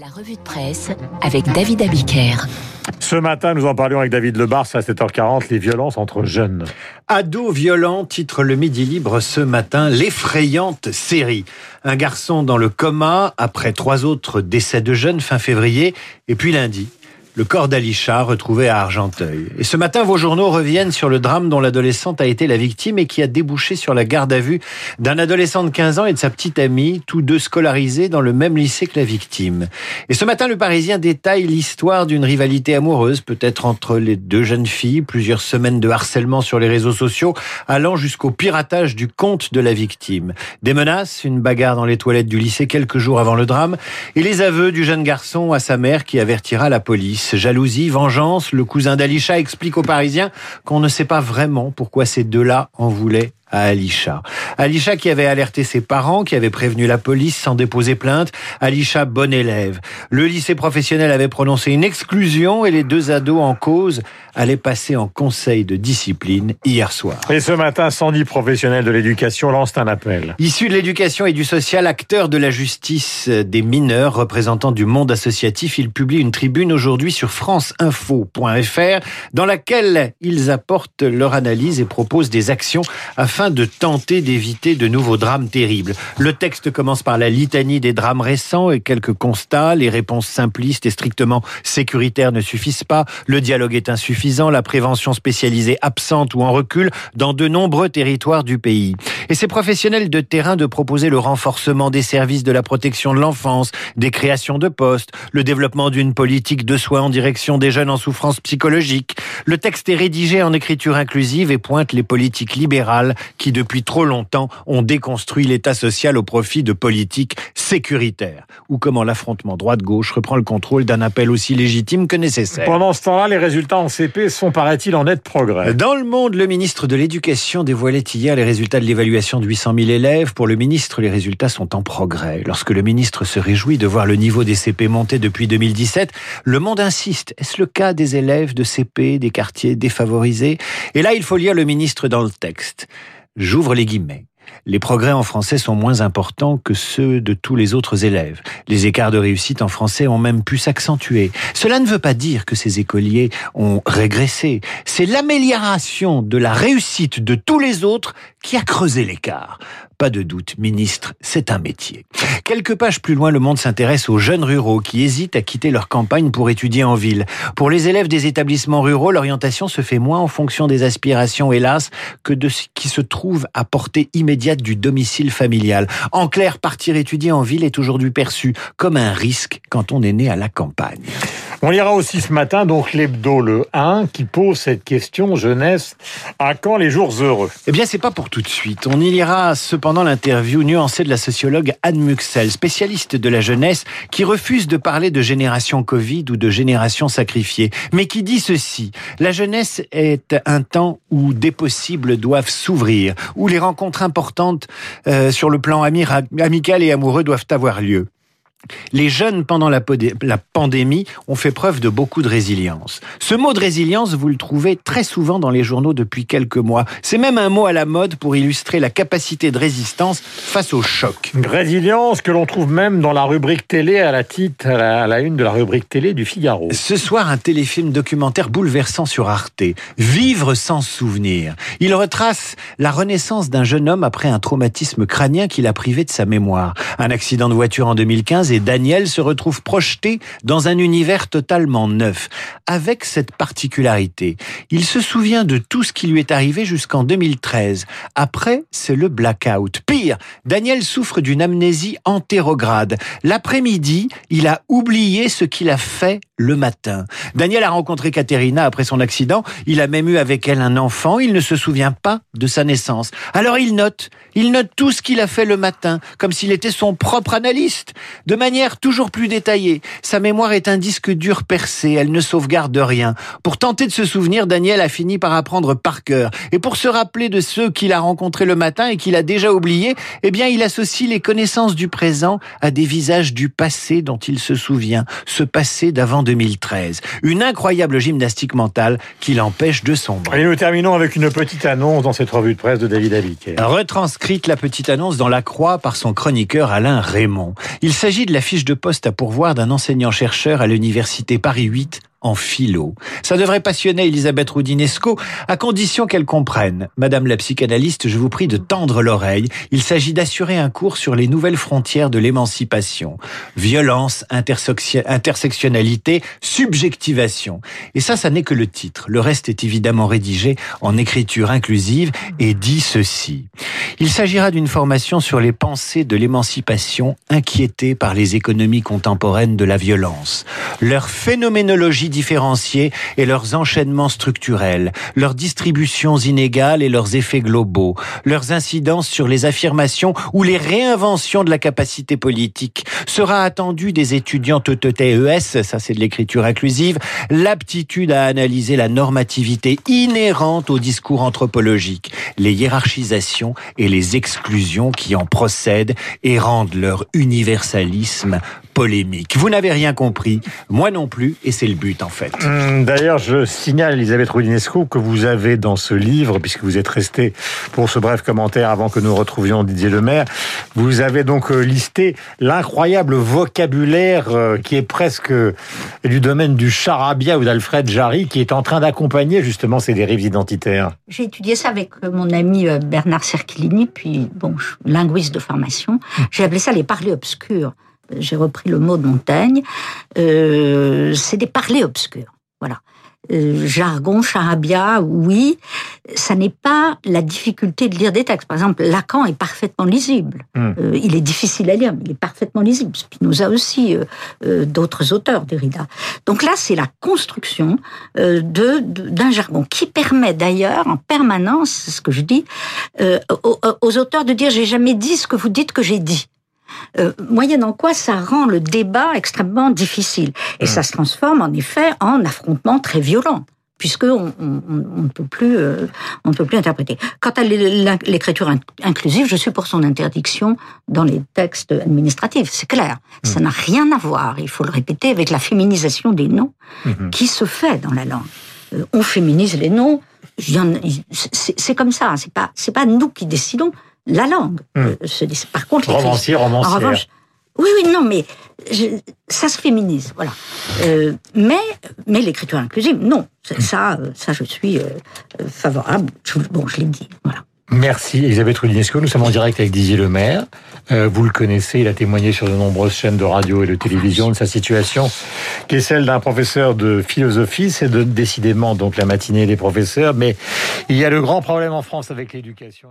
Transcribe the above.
La revue de presse avec David Abiker. Ce matin, nous en parlions avec David Lebars à 7h40, les violences entre jeunes. Ado violent, titre le Midi Libre ce matin, l'effrayante série. Un garçon dans le coma après trois autres décès de jeunes fin février et puis lundi, le corps d'Alisha retrouvé à Argenteuil. Et ce matin, vos journaux reviennent sur le drame dont l'adolescente a été la victime et qui a débouché sur la garde à vue d'un adolescent de 15 ans et de sa petite amie, tous deux scolarisés dans le même lycée que la victime. Et ce matin, le Parisien détaille l'histoire d'une rivalité amoureuse, peut-être entre les deux jeunes filles, plusieurs semaines de harcèlement sur les réseaux sociaux, allant jusqu'au piratage du compte de la victime. Des menaces, une bagarre dans les toilettes du lycée quelques jours avant le drame, et les aveux du jeune garçon à sa mère qui avertira la police jalousie, vengeance. Le cousin d'Alisha explique aux Parisiens qu'on ne sait pas vraiment pourquoi ces deux-là en voulaient à Alisha. Alisha qui avait alerté ses parents, qui avait prévenu la police sans déposer plainte. Alisha, bon élève. Le lycée professionnel avait prononcé une exclusion et les deux ados en cause allaient passer en conseil de discipline hier soir. Et ce matin, 110 professionnels de l'éducation lancent un appel. Issus de l'éducation et du social, acteurs de la justice des mineurs, représentants du monde associatif, ils publient une tribune aujourd'hui sur franceinfo.fr dans laquelle ils apportent leur analyse et proposent des actions afin de tenter d'éviter de nouveaux drames terribles. Le texte commence par la litanie des drames récents et quelques constats. Les réponses simplistes et strictement sécuritaires ne suffisent pas. Le dialogue est insuffisant. La prévention spécialisée absente ou en recul dans de nombreux territoires du pays. Et ces professionnels de terrain de proposer le renforcement des services de la protection de l'enfance, des créations de postes, le développement d'une politique de soins en direction des jeunes en souffrance psychologique. Le texte est rédigé en écriture inclusive et pointe les politiques libérales qui depuis trop longtemps ont déconstruit l'État social au profit de politiques sécuritaires, ou comment l'affrontement droite-gauche reprend le contrôle d'un appel aussi légitime que nécessaire. Pendant ce temps-là, les résultats en CP sont, paraît-il, en net progrès. Dans le monde, le ministre de l'Éducation dévoilait hier les résultats de l'évaluation de 800 000 élèves. Pour le ministre, les résultats sont en progrès. Lorsque le ministre se réjouit de voir le niveau des CP monter depuis 2017, le monde insiste. Est-ce le cas des élèves de CP, des quartiers défavorisés? Et là, il faut lire le ministre dans le texte. J'ouvre les guillemets. Les progrès en français sont moins importants que ceux de tous les autres élèves. Les écarts de réussite en français ont même pu s'accentuer. Cela ne veut pas dire que ces écoliers ont régressé. C'est l'amélioration de la réussite de tous les autres qui a creusé l'écart. Pas de doute, ministre, c'est un métier. Quelques pages plus loin, le monde s'intéresse aux jeunes ruraux qui hésitent à quitter leur campagne pour étudier en ville. Pour les élèves des établissements ruraux, l'orientation se fait moins en fonction des aspirations, hélas, que de ce qui se trouve à portée immédiate du domicile familial. En clair, partir étudier en ville est aujourd'hui perçu comme un risque quand on est né à la campagne. On lira aussi ce matin donc l'hebdo le 1 qui pose cette question jeunesse à quand les jours heureux? Eh bien c'est pas pour tout de suite. On y lira cependant l'interview nuancée de la sociologue Anne Muxel, spécialiste de la jeunesse qui refuse de parler de génération Covid ou de génération sacrifiée, mais qui dit ceci la jeunesse est un temps où des possibles doivent s'ouvrir, où les rencontres importantes euh, sur le plan amical et amoureux doivent avoir lieu. Les jeunes, pendant la, pandémie, ont fait preuve de beaucoup de résilience. Ce mot de résilience, vous le trouvez très souvent dans les journaux depuis quelques mois. C'est même un mot à la mode pour illustrer la capacité de résistance face au choc. Résilience que l'on trouve même dans la rubrique télé à la titre, à la, une de la rubrique télé du Figaro. Ce soir, un téléfilm documentaire bouleversant sur Arte. Vivre sans souvenir. Il retrace la renaissance d'un jeune homme après un traumatisme crânien qui l'a privé de sa mémoire. Un accident de voiture en 2015 et Daniel se retrouvent projetés dans un univers totalement neuf, avec cette particularité. Il se souvient de tout ce qui lui est arrivé jusqu'en 2013. Après, c'est le blackout. Pire, Daniel souffre d'une amnésie antérograde. L'après-midi, il a oublié ce qu'il a fait le matin. Daniel a rencontré Katerina après son accident. Il a même eu avec elle un enfant. Il ne se souvient pas de sa naissance. Alors il note. Il note tout ce qu'il a fait le matin, comme s'il était son propre analyste. Manière toujours plus détaillée. Sa mémoire est un disque dur percé, elle ne sauvegarde rien. Pour tenter de se souvenir, Daniel a fini par apprendre par cœur. Et pour se rappeler de ceux qu'il a rencontrés le matin et qu'il a déjà oubliés, eh bien, il associe les connaissances du présent à des visages du passé dont il se souvient, ce passé d'avant 2013. Une incroyable gymnastique mentale qui l'empêche de sombrer. Et nous terminons avec une petite annonce dans cette revue de presse de David Abiquet. Retranscrite la petite annonce dans la croix par son chroniqueur Alain Raymond. Il s'agit de la fiche de poste à pourvoir d'un enseignant-chercheur à l'université Paris 8 en philo. Ça devrait passionner Elisabeth Roudinesco, à condition qu'elle comprenne. Madame la psychanalyste, je vous prie de tendre l'oreille. Il s'agit d'assurer un cours sur les nouvelles frontières de l'émancipation. Violence, intersectionnalité, subjectivation. Et ça, ça n'est que le titre. Le reste est évidemment rédigé en écriture inclusive et dit ceci. Il s'agira d'une formation sur les pensées de l'émancipation inquiétées par les économies contemporaines de la violence. Leur phénoménologie différenciés et leurs enchaînements structurels, leurs distributions inégales et leurs effets globaux, leurs incidences sur les affirmations ou les réinventions de la capacité politique, sera attendu des étudiants TES, ça c'est de l'écriture inclusive, l'aptitude à analyser la normativité inhérente au discours anthropologique, les hiérarchisations et les exclusions qui en procèdent et rendent leur universalisme polémique. Vous n'avez rien compris, moi non plus, et c'est le but en fait. Hum, d'ailleurs, je signale, Elisabeth Roudinesco, que vous avez dans ce livre, puisque vous êtes resté pour ce bref commentaire avant que nous retrouvions Didier Lemaire, vous avez donc euh, listé l'incroyable vocabulaire euh, qui est presque du domaine du charabia ou d'Alfred Jarry, qui est en train d'accompagner justement ces dérives identitaires. J'ai étudié ça avec euh, mon ami Bernard Cerchilini, puis bon, linguiste de formation. J'ai appelé ça les parlers obscurs j'ai repris le mot de Montaigne, euh, c'est des parlers obscurs. Voilà. Euh, jargon, charabia, oui, ça n'est pas la difficulté de lire des textes. Par exemple, Lacan est parfaitement lisible. Hmm. Euh, il est difficile à lire, mais il est parfaitement lisible. Spinoza aussi, d'autres auteurs, Derrida. Donc là, c'est la construction de d'un jargon qui permet d'ailleurs en permanence, c'est ce que je dis, aux, aux auteurs de dire j'ai jamais dit ce que vous dites que j'ai dit. Euh, moyennant quoi ça rend le débat extrêmement difficile. Et ça se transforme en effet en affrontement très violent puisque on, ne peut plus euh, on ne peut plus interpréter. Quant à l'écriture inclusive, je suis pour son interdiction dans les textes administratifs, c'est clair. Ça n'a rien à voir, il faut le répéter, avec la féminisation des noms mhm. qui se fait dans la langue. Euh, on féminise les noms, c'est comme ça, c'est pas c'est pas nous qui décidons, la langue. Hmm. Euh, par contre, romancier, romancière. En revanche, oui, oui, non, mais ça se féminise, voilà. Euh, mais mais l'écriture inclusive, non. Hmm. Ça, euh, ça, je suis favorable. bon, je l'ai dit, voilà. Merci Elisabeth Rudinesco. Nous sommes en direct avec Didier Lemaire. vous le connaissez, il a témoigné sur de nombreuses chaînes de radio et de télévision de sa situation, qui est celle d'un professeur de philosophie. C'est décidément donc la matinée des professeurs, mais il y a le grand problème en France avec l'éducation.